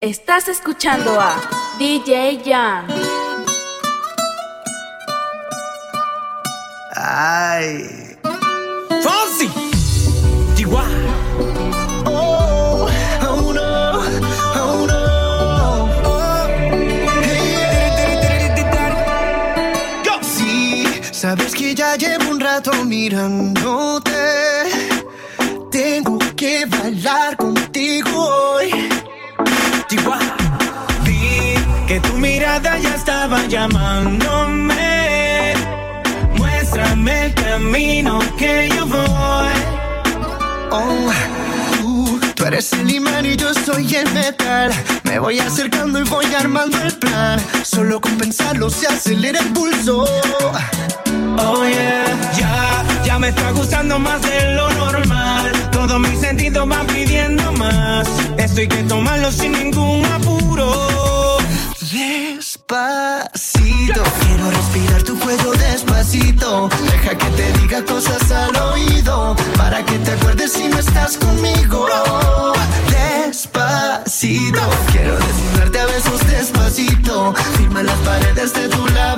Estás escuchando a DJ Jan. Ay. Fonsi. Chihuahua. Oh, oh no, oh no. Yo. Sí, sabes que ya llevo un rato mirándote. Tengo que bailar contigo hoy. Chihuahua. Vi que tu mirada ya estaba llamándome. Muéstrame el camino que yo voy. Oh, tú, tú eres el imán y yo soy el metal. Me voy acercando y voy armando el plan. Solo con pensarlo se acelera el pulso. Oh yeah, ya, ya me está gustando más de lo normal. Todos mis sentidos van pidiendo más. Esto hay que tomarlo sin ningún apuro. Despacito, quiero respirar tu cuello despacito. Deja que te diga cosas al oído, para que te acuerdes si no estás conmigo. Despacito, quiero desnudarte a besos despacito. Firma las paredes de tu laberinto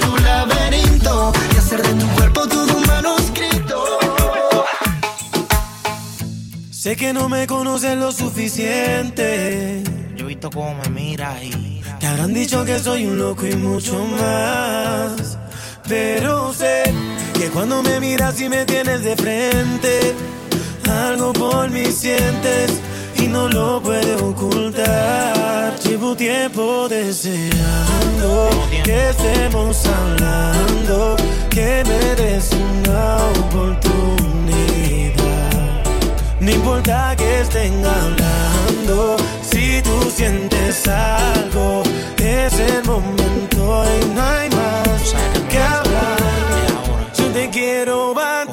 que no me conoces lo suficiente. Yo he visto cómo me miras y Te habrán dicho que soy un loco y mucho más. Pero sé que cuando me miras y me tienes de frente, algo por mí sientes y no lo puedes ocultar. Llevo tiempo deseando que estemos hablando, que me des una oportunidad. No importa que estén hablando, si tú sientes algo, es el momento y no hay más que hablar. Yo te quiero a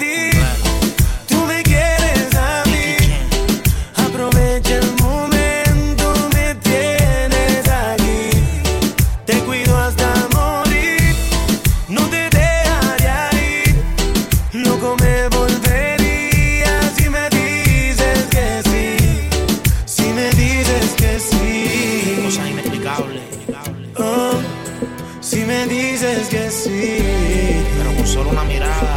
si me dices que sí. Pero con solo una mirada,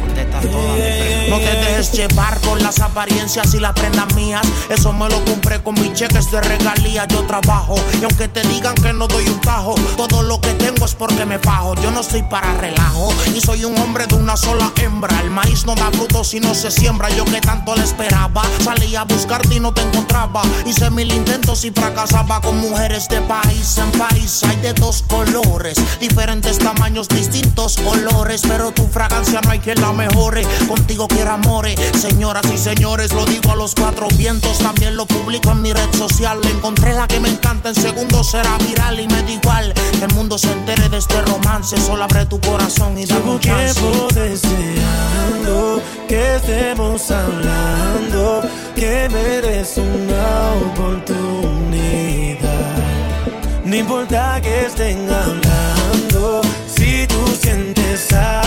contestas todas. No te dejes llevar por las apariencias y las prendas mías. Eso me lo compré con mis cheques de regalía. Yo trabajo y aunque te digan que no doy un tajo, todo lo que tengo es porque me fajo. Yo no soy para relajo y soy un hombre de una sola hembra. El maíz no da fruto si no se siembra. Yo que tanto le esperaba, salí a buscarte y no te encontraba. Hice mil intentos y fracasaba con mujeres de país en país. Hay de dos colores, diferentes tamaños, distintos olores. Pero tu fragancia no hay quien la mejore. Contigo quiero amores, señoras y señores. Lo digo a los cuatro vientos, también lo publico en mi red social. Encontré la que me encanta, en segundos será viral y me da igual. Que el mundo se entere de este romance. Solo abre tu corazón y dame un chance. tiempo deseando que estemos hablando, que me des una oportunidad. No importa que estén hablando. escuchando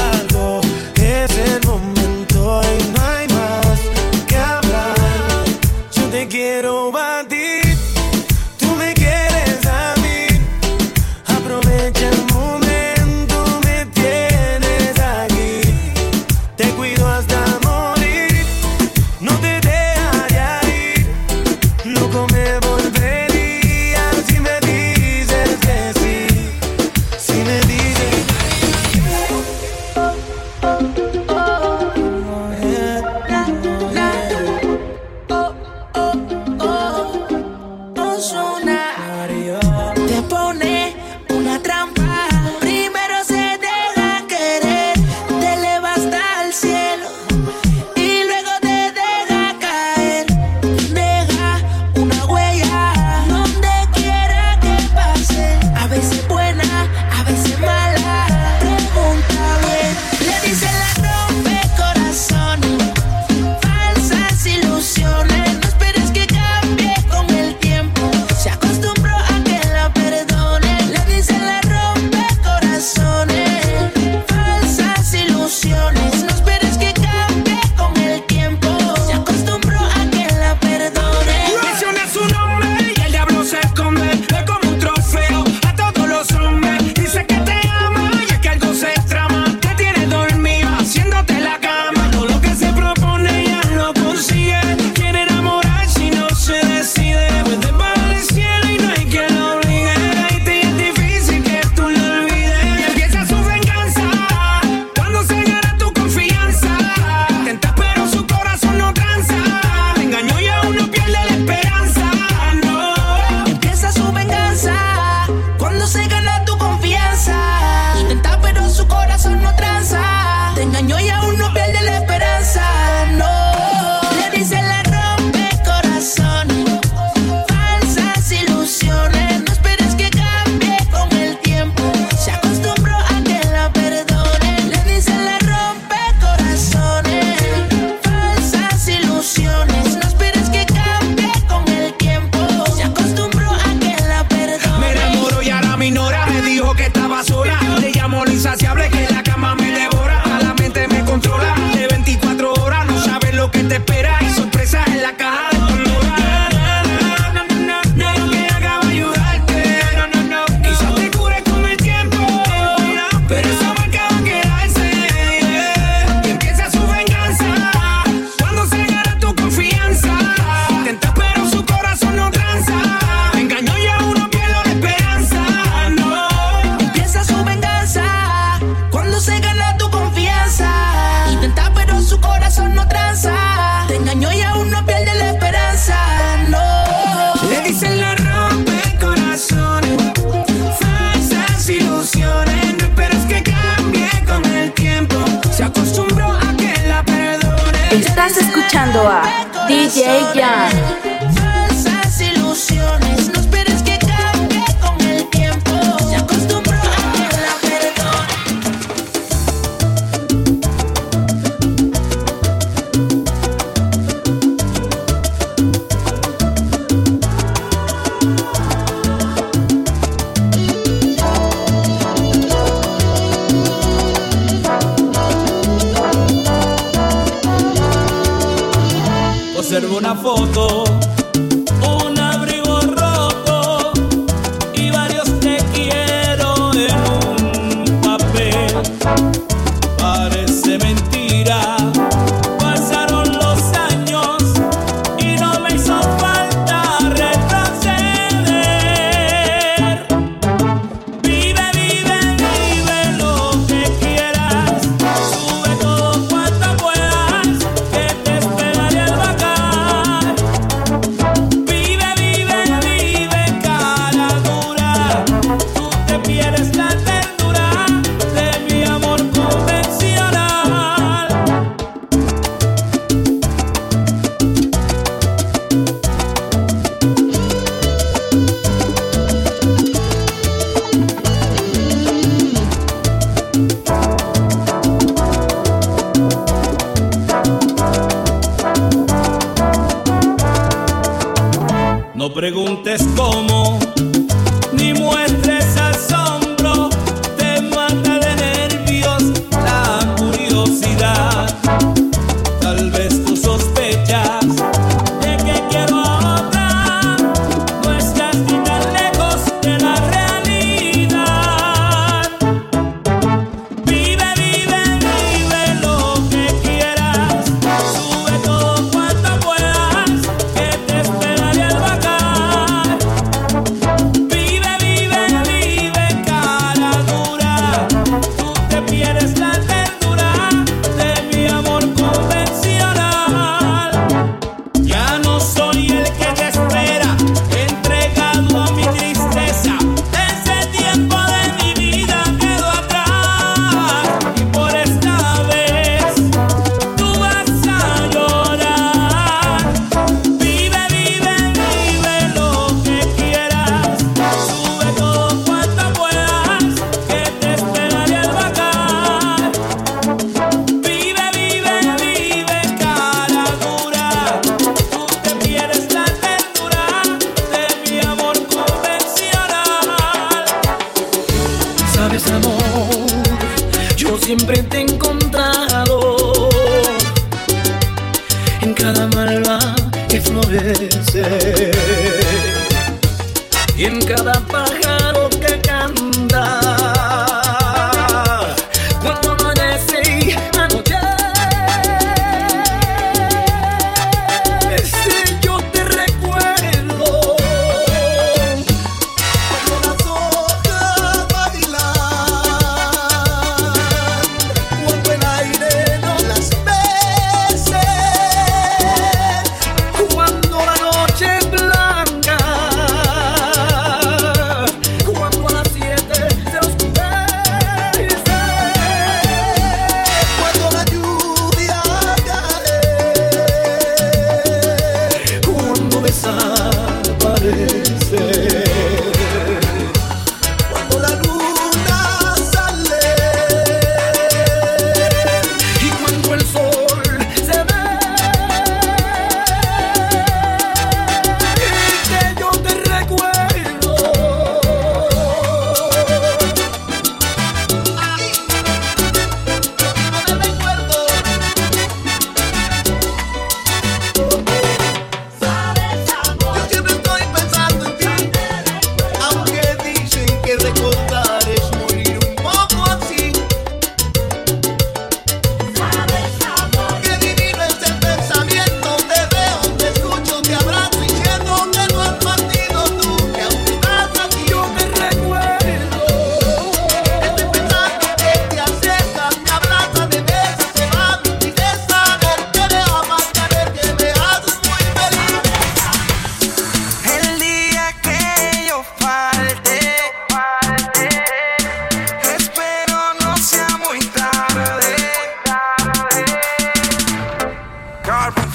a DJ Jan.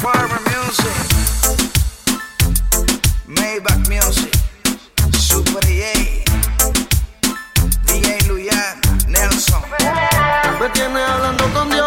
Farmer Music, Maybach Music, Super DJ, DJ Luyan, Nelson. Siempre tiene hablando con Dios.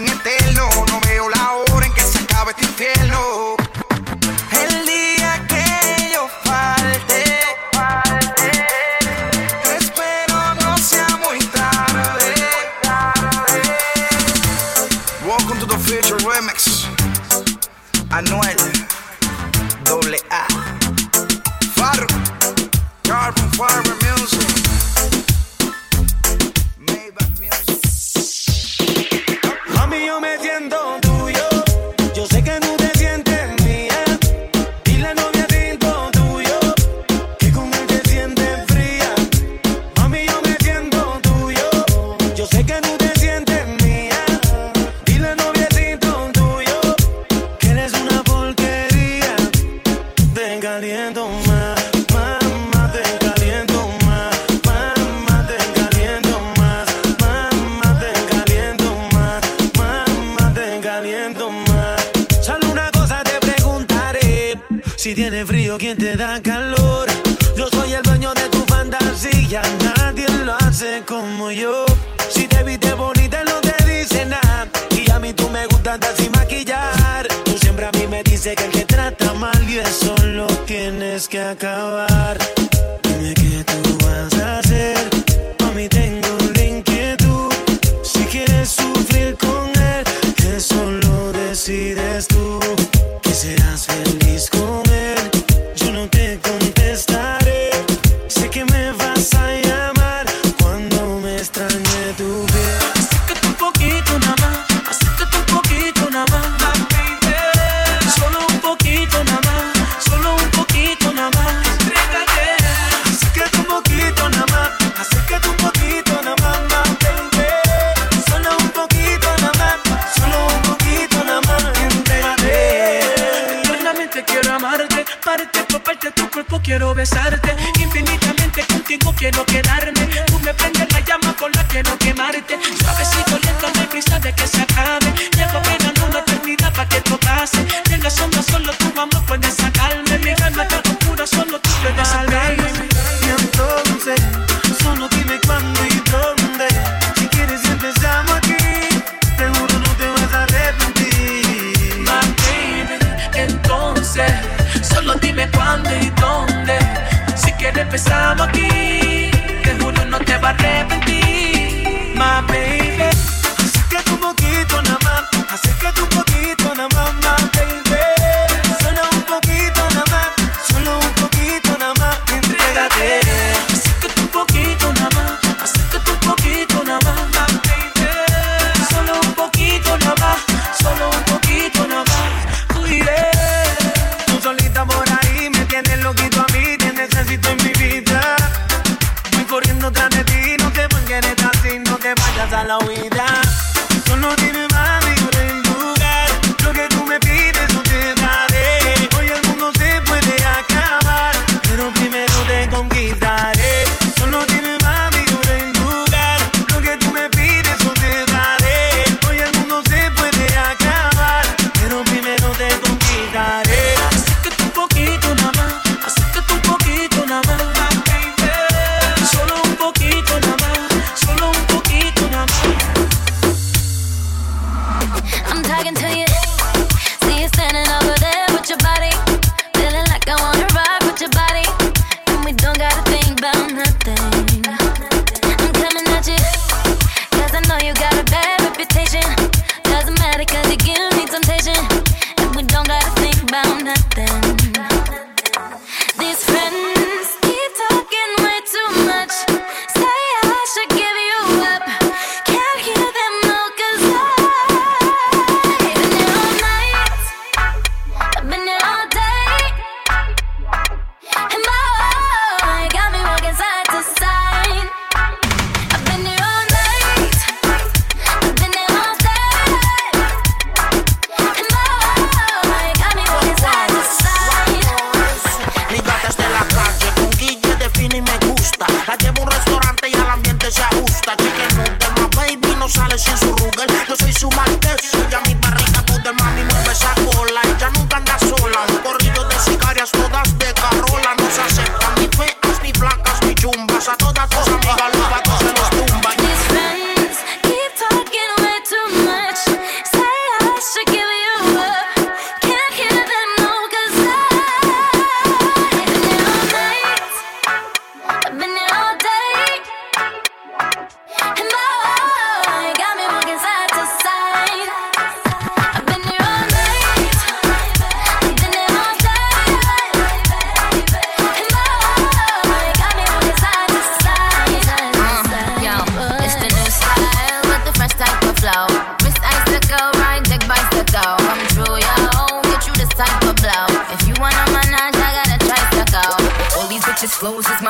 en este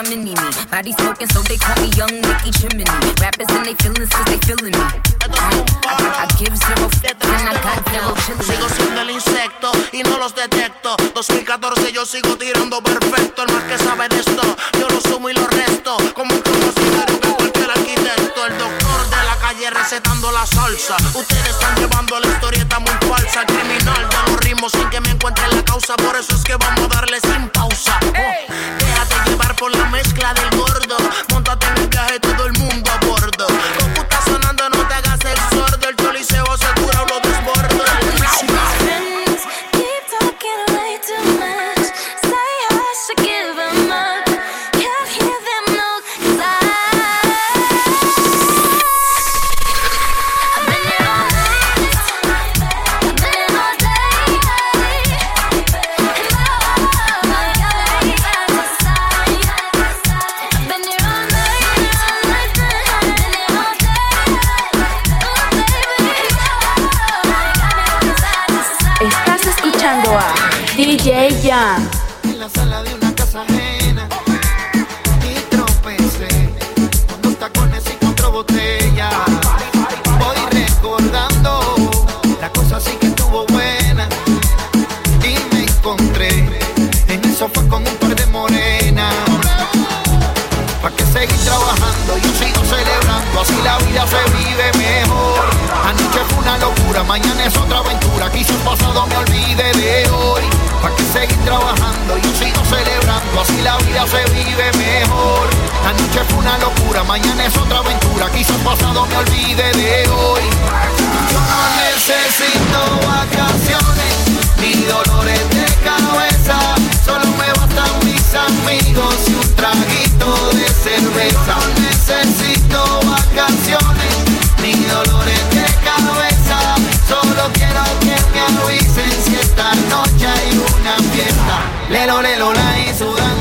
my mini me. Body smoking, so they call me Young Nicky Chimney. Rappers and they feelings cause they feeling me. I, I give zero f- and I got zero Sigo siendo el insecto y no los detecto. 2014 yo sigo tirando perfecto. El más que sabe de esto, yo lo sumo y lo resto. Como un conocido que cualquier arquitecto. El doctor de la calle recetando la salsa. Ustedes están llevando la historieta muy falsa. El criminal de los ritmos sin que me encuentre la causa. Por eso es que vamos a darle sin pausa. Oh, por la mezcla del DJ Jam. en la sala de una casa ajena y tropecé con dos tacones y cuatro botellas. Voy recordando la cosa sí que estuvo buena y me encontré en el sofá con un par de morenas. ¿Pa' que seguir trabajando? Yo sigo celebrando, así la vida se vive mejor. Locura, mañana es otra aventura. Quizá el pasado me olvide de hoy. ¿Pa' que seguir trabajando? Yo sigo celebrando, así la vida se vive mejor. Anoche fue una locura, mañana es otra aventura. Quizá pasado me olvide de hoy. Yo no necesito vacaciones ni dolores de cabeza. Solo me bastan mis amigos y un traguito de cerveza. No necesito vacaciones ni dolores de me avisen si esta noche hay una fiesta. Lelo, lelo, la y sudando.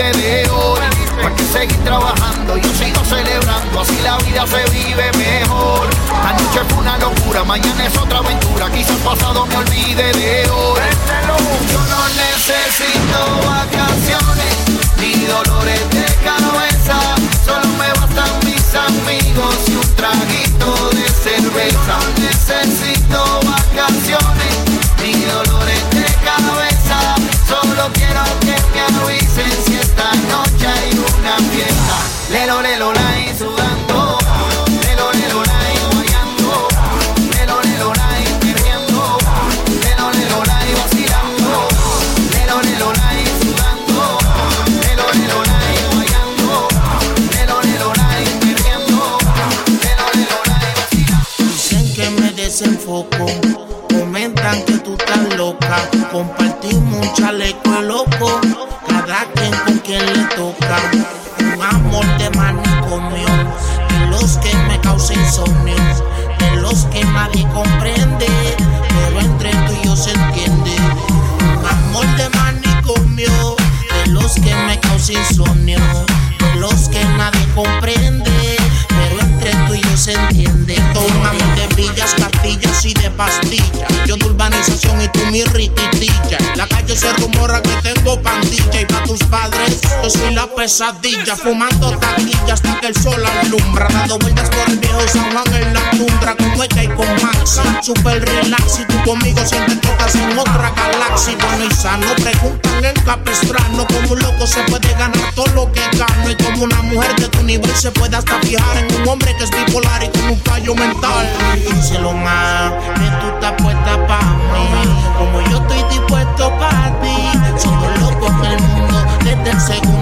Olvide de hoy. Hay que seguir trabajando, yo sigo celebrando. Así la vida se vive mejor. Anoche fue una locura, mañana es otra aventura. Quizás pasado me olvide de hoy. Yo no necesito vacaciones ni dolores de cabeza. Solo me bastan mis amigos y un traguito de cerveza. No necesito vacaciones, ni dolores de cabeza. Solo quiero que me avisen Lelo, lelo, lai, sudando. Lelo, lelo, lai, guayando. Lelo, lelo, lai, perreando. Lelo, lelo, lai, vacilando. Lelo, lelo, lai, sudando. Lelo, lelo, lai, guayando. Lelo, lelo, lai, perreando. Lelo, lelo, lai, vacilando. Dicen que me desenfoco. Comentan que tú estás loca. Compartimos un chaleco loco. Cada quien con quien le toca. Pesadilla. Fumando taquilla hasta que el sol alumbra. Dando vueltas por el viejo San Juan en la tundra. Con Eka y con Max. Super relax. Y tú conmigo sientes estás en otra galaxia. Bueno y sano. Preguntan en Capistrano. Como un loco se puede ganar todo lo que gano. Y como una mujer de tu nivel se puede hasta fijar en un hombre que es bipolar y con un fallo mental. Díselo más, que tú estás puesta pa' mí. Como yo estoy dispuesto pa' ti. Somos locos en el mundo desde el segundo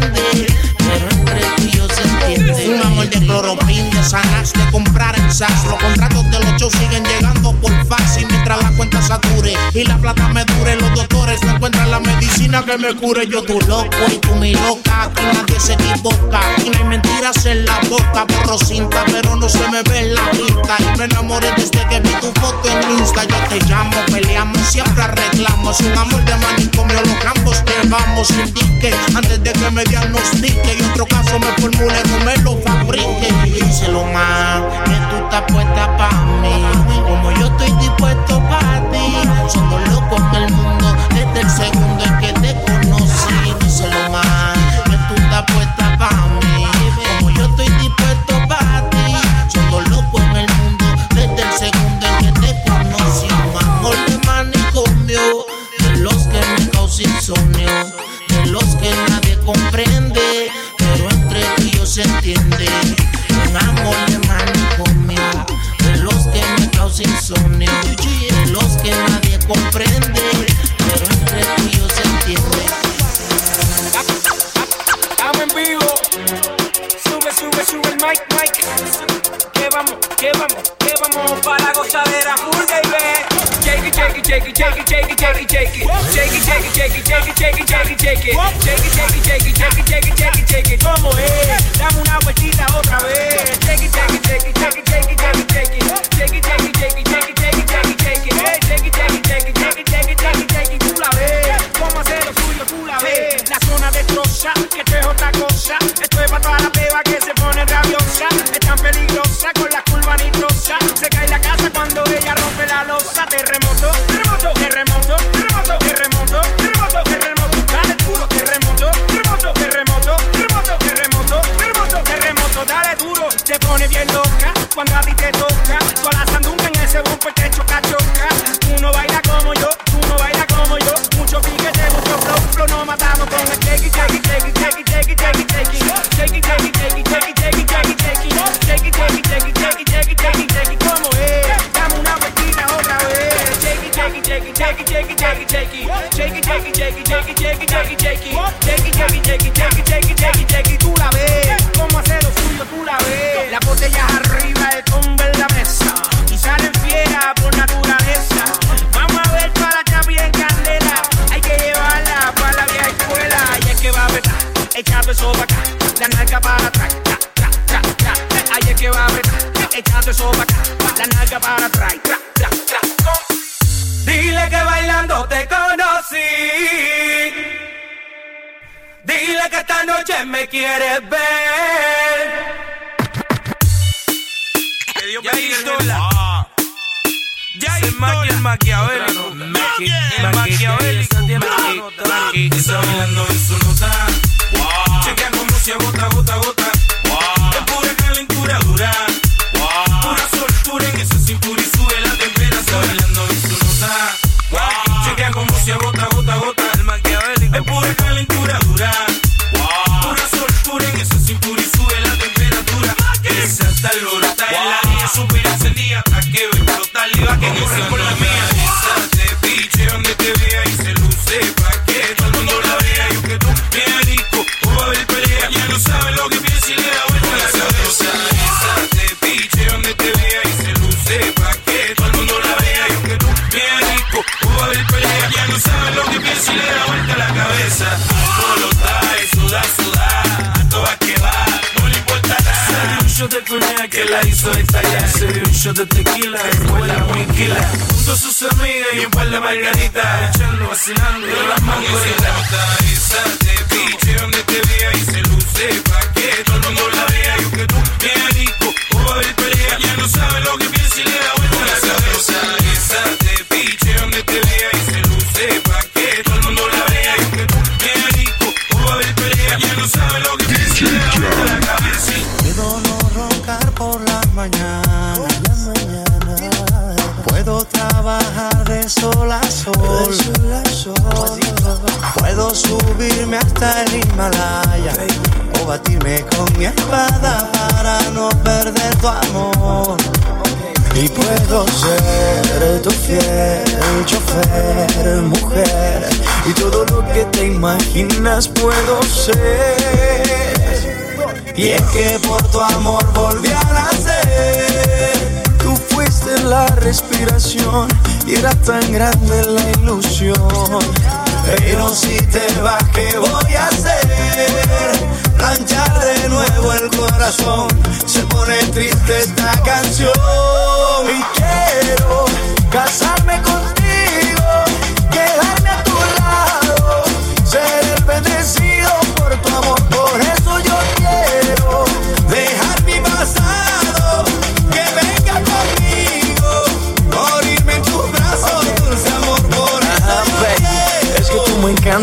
comprende, cloropin, de comprar en Saks. Los contratos de los shows siguen llegando por fax y mientras la cuenta sature y la plata me dure, los doctores no encuentran la medicina que me cure. Yo tu loco y tú mi loca, aquí nadie se equivoca. Y no hay mentiras en la boca, borro cinta, pero no se me ve la vista. Y me enamoré desde que vi tu foto en Insta. Yo te llamo, peleamos, siempre arreglamos. Un amor de manicomio, los campos que vamos. Indique antes de que me diagnostique y otro caso me formule, no me lo fabrique. Que tú estás puesta pa' mí. Como yo estoy dispuesto pa' ti. Somos locos en el mundo desde el segundo en que te conocí. Díselo más, que tú estás puesta pa' mí. Como yo estoy dispuesto pa' ti. Somos locos en el mundo desde el segundo en que te conocí. Un amor de manicomio, de los que me causa insomnio, de los que nadie comprende, pero entre tú se entiende. Un amor manicomio, los que me causa insomnio, los que nadie comprende, pero entre tú y yo se entiende. Estamos en vivo. Sube, sube, sube el mic, mic. Que vamos, que vamos, que vamos para la gozadera full. Shake it, shake it, shake it, shake it, shake it, shake it, shake it. Shake it, shake it, shake it, shake it, shake it, shake it, shake it. Shake it, shake it, shake it, shake it, shake it, shake it, shake it. ¿Cómo es? Dame una vueltita otra vez. Shake it, shake it, shake it, shake it, shake it, shake it, shake it. Shake it, shake it, shake it, shake it, shake it, shake it, shake it. Hey, shake it, shake it, shake it, shake it, shake it, shake it, shake it. Tú la ves. ¿Cómo hacer lo suyo? Tú la ves. La zona destroza, que esto es otra cosa. Pone bien loca cuando a ti te toca. Tú a la sandunga en ese bumper te choca, choca. Tú no bailas como yo, tú no bailas como yo. Mucho piquete, mucho flow, flow, nos matamos con el shake it, shake it, shake it, shake it, shake it, shake it, shake it. Shake it, shake it, shake it, shake it, shake it, shake it, shake it. Shake it, shake it, shake it, shake it, shake it, shake it, shake it. ¿Cómo es? Dame una vueltita otra vez. Shake it, shake eso pa' acá, la nalga para atrás, tra, tra, tra, con. Dile que bailando te conocí. Dile que esta noche me quieres ver. Ya. Ya. El maquiavélico. El maquiavélico. Está bailando en su nota. Chequea como si gota, gota, gota. Es pura calentura dura. Chequea como si gota, gota, gota. El maquiavélico. Es pura calentura dura. La hizo estallar. Se dio un shot de tequila y fue la muinquila. Junto a sus amigas y un par de margaritas. Echando, vacilando de las mangoritas. Esa te piche donde te vea y se luce pa' que todo el mundo la vea. Yo que tú, bien rico, o a haber pelea. Ya no sabe Puedo subirme hasta el Himalaya. O batirme con mi espada para no perder tu amor. Y puedo ser tu fiel chofer, mujer. Y todo lo que te imaginas puedo ser. Y es que por tu amor volví a nacer. Tú fuiste la respiración y era tan grande la ilusión. Pero si te vas, ¿qué voy a hacer? Planchar de nuevo el corazón. Se pone triste esta canción.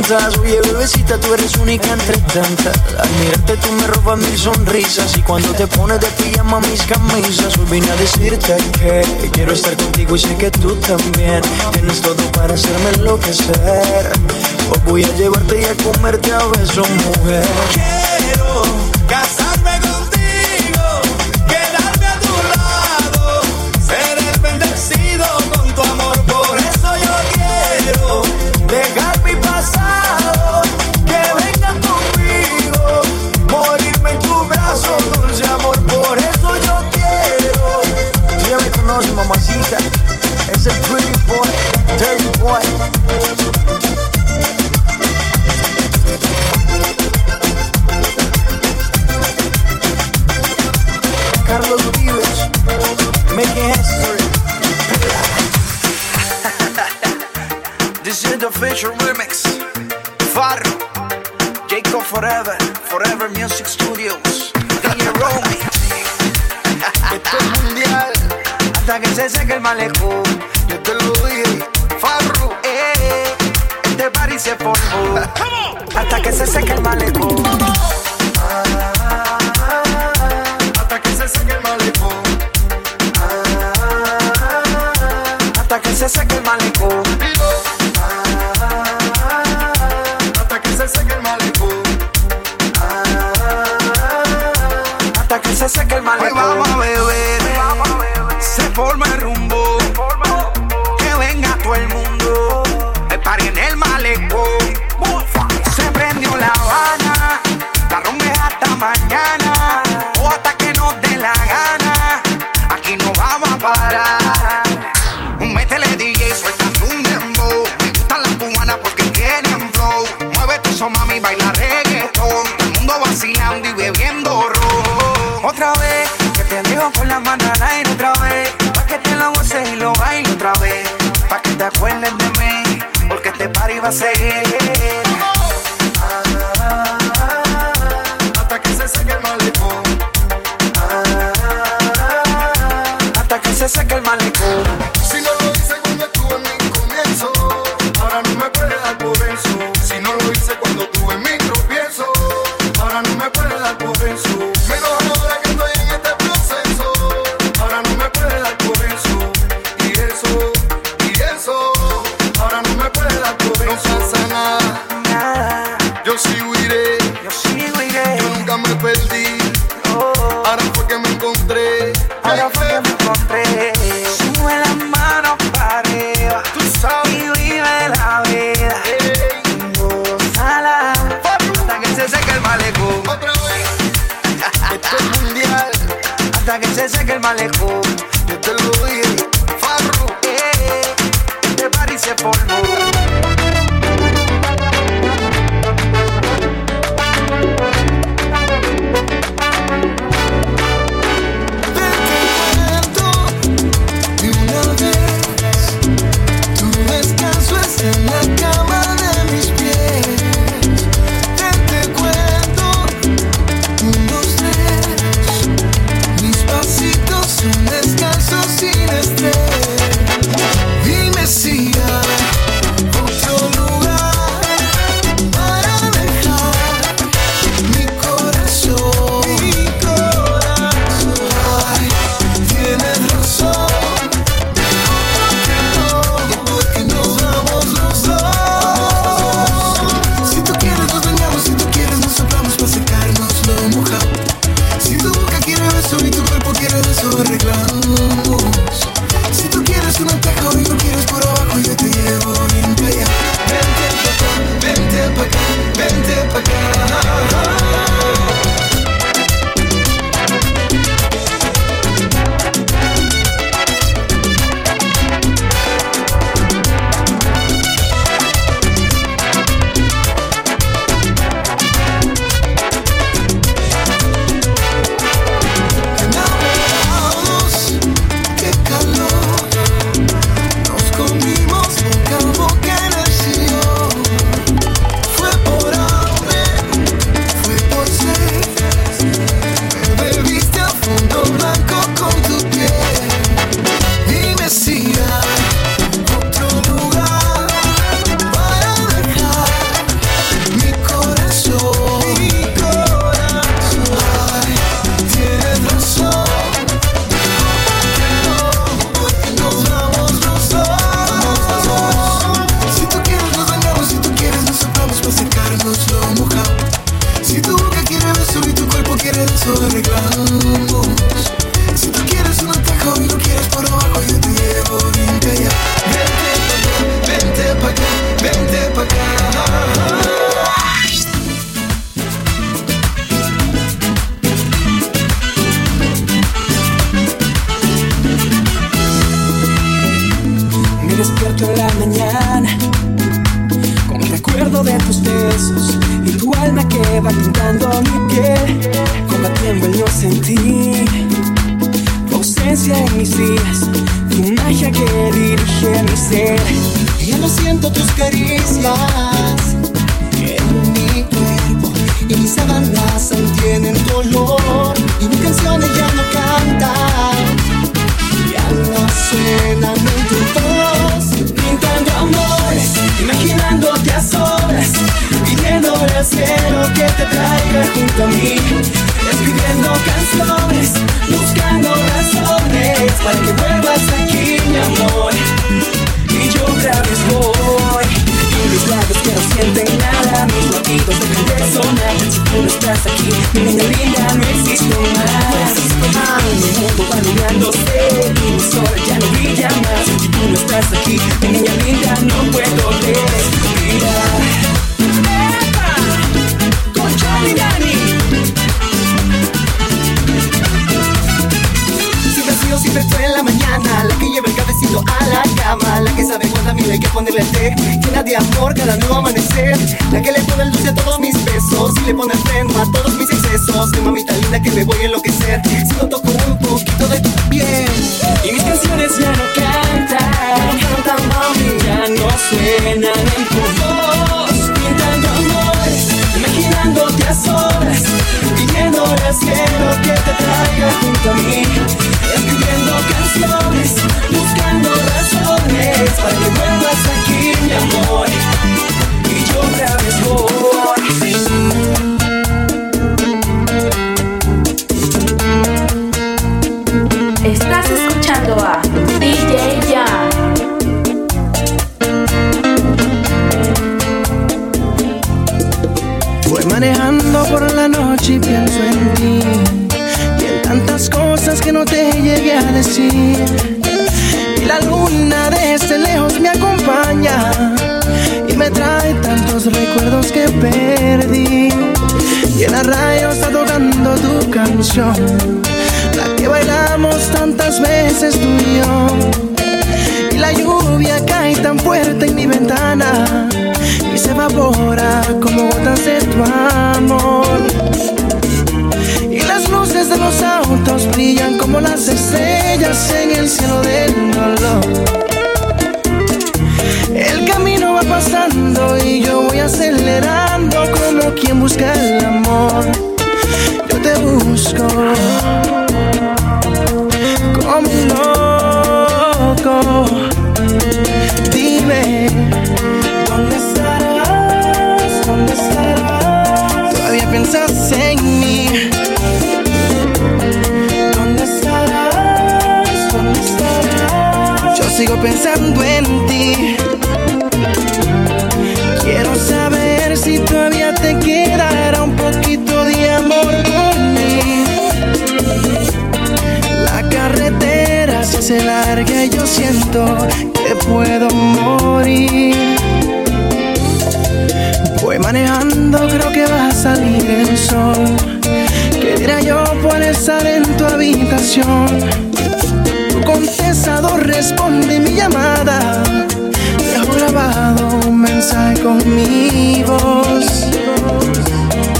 Encantas, oye bebecita, tú eres única entre tantas. Al tú me robas mil sonrisas y cuando te pones de pijama mis camisas, hoy vine a decirte que quiero estar contigo y sé que tú también tienes todo para hacerme enloquecer. Hoy voy a llevarte y a comerte a besos, mujer. The official remix. Farro, Jacob Forever, Forever Music Studios, DJ Romy. Esto es mundial. Hasta que se seque el malecón. Yo te lo dije. Farro, eh, este party se formó. Hasta que se seque el malecón. Hasta que se seque el malecón. Hasta que se seque el malecón. Se seque pidiendo canciones, buscando razones para que vuelvas aquí, mi amor. Y yo otra vez voy. Y mis labios que no sienten nada, mis latidos dejan de sonar. Si tú no estás aquí, mi niña linda, no existo más. Mi mundo va iluminándose y mi sol ya no brilla más. Si tú no estás aquí, mi niña linda, no puedo respirar. lo sirve esto en la mañana La que lleva el cafecito a la cama La que sabe cuánta miel hay que ponerle al té Llena de amor cada nuevo amanecer La que le pone el dulce a todos mis besos Y le pone freno a todos mis excesos De mamita linda que me voy a enloquecer Si no toco un poquito de tu piel Y mis canciones ya no cantan Cantan mami Ya no suenan en tu voz Pintando amor Imaginándote a solas Pidiéndole al cielo que te traiga junto a mí escribiendo canciones, buscando razones para que vuelvas aquí, mi amor. Y yo otra vez. Estás escuchando a DJ Jan. Voy manejando por la noche y pienso en ti llegué a decir. Y la luna desde lejos me acompaña y me trae tantos recuerdos que perdí. La radio está tocando tu canción, la que bailamos tantas veces tú y yo. Y la lluvia cae tan fuerte en mi ventana y se evapora como gotas de tu amor. De los autos brillan como las estrellas en el cielo del dolor. El camino va pasando y yo voy acelerando como quien busca el amor. Yo te busco como loco. Dime, ¿dónde estarás? ¿Dónde estarás? Todavía piensas en sigo pensando en ti. Quiero saber si todavía te quedará un poquito de amor por mí. La carretera se hace larga y yo siento que puedo morir. Voy manejando, creo que va a salir el sol. ¿Qué diré yo por estar en tu habitación? Contestador responde mi llamada. Dejo grabado un mensaje con mi voz.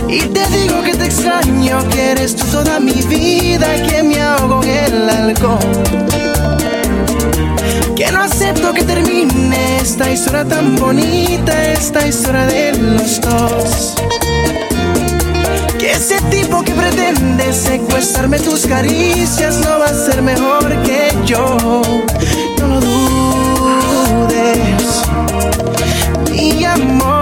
Y te digo que te extraño, que eres tú toda mi vida, que me ahogo en el alcohol. Que no acepto que termine esta historia tan bonita, esta historia de los dos. Ese tipo que pretende secuestrarme tus caricias no va a ser mejor que yo. No lo dudes, mi amor.